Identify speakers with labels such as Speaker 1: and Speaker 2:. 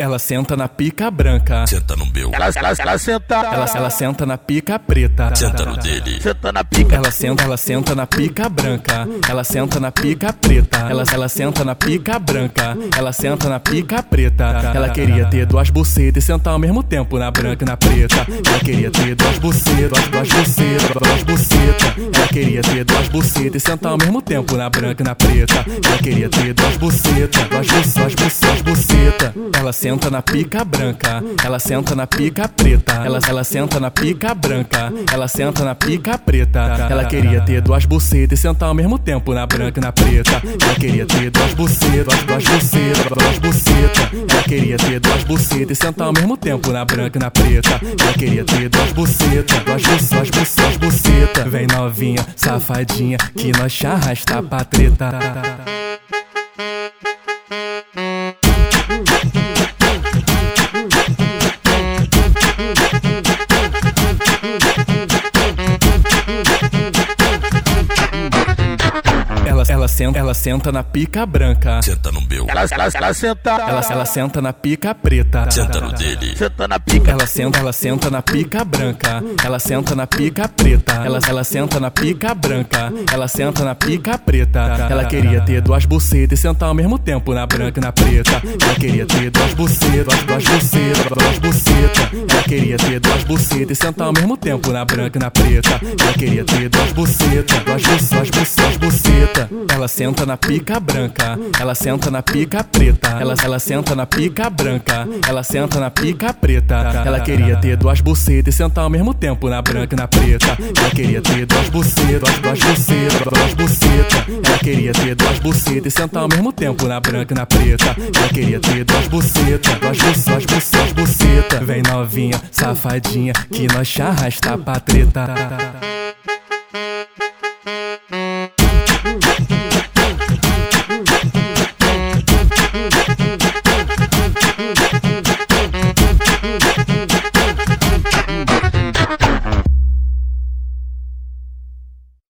Speaker 1: Ela senta na pica branca.
Speaker 2: Senta no meu.
Speaker 3: Ela, ela, ela senta.
Speaker 1: Ela, ela senta na pica preta.
Speaker 2: Senta no dele.
Speaker 3: Senta na pica.
Speaker 1: Ela senta, ela senta na pica branca. Ela senta na pica preta. Ela, ela senta na pica branca. Ela senta na pica preta. Ela queria ter duas bucetas e sentar ao mesmo tempo na branca e na preta. Ela queria ter duas bucetas, duas bucetas, duas bucetas. Ela queria ter duas bucetas e sentar ao mesmo tempo na branca e na preta. Ela queria ter duas bucetas, duas bucetas, duas bucetas, buceta. Ela senta na pica branca, ela senta na pica preta. Ela, ela senta na pica branca, ela senta na pica preta. Ela queria ter duas bucetas e sentar ao mesmo tempo na branca e na preta. Ela queria ter duas bucetas, duas bucetas, duas bucetas. Ela queria ter duas bucetas e sentar ao mesmo tempo na branca e na preta. Ela queria ter duas bucetas, duas bucetas, duas bucetas, buceta. Vem novinha, safadinha, que nós te arrasta pra treta. Senta, ela senta na pica branca.
Speaker 2: Senta no meu.
Speaker 3: Ela, ela, ela senta.
Speaker 1: Ela, ela senta na pica preta.
Speaker 2: Senta no dele.
Speaker 3: Senta na pica.
Speaker 1: Ela senta, ela senta na pica branca. Ela senta na pica preta. Ela, ela senta na pica branca. Ela senta na pica preta. Ela queria ter duas bucetas e sentar ao mesmo tempo na branca e na preta. Ela queria ter duas bucetas, duas bucetas, duas bucetas. Ela queria ter duas bucetas e sentar ao mesmo tempo na branca e na preta. Ela queria ter duas bucetas, duas bucetas, duas bucetas, buceta. Ela senta na pica branca. Ela senta na pica preta. Ela, ela senta na pica branca. Ela senta na pica preta. Ela queria ter duas bucetas e sentar ao mesmo tempo na branca e na preta. Ela queria ter duas bucetas, duas bucetas, duas bucetas. Ela queria ter duas bucetas e sentar ao mesmo tempo na branca e na preta. Ela queria ter duas bucetas, duas bucetas, duas bucetas, buceta. Vem novinha, safadinha, que nós te arrasta pra treta.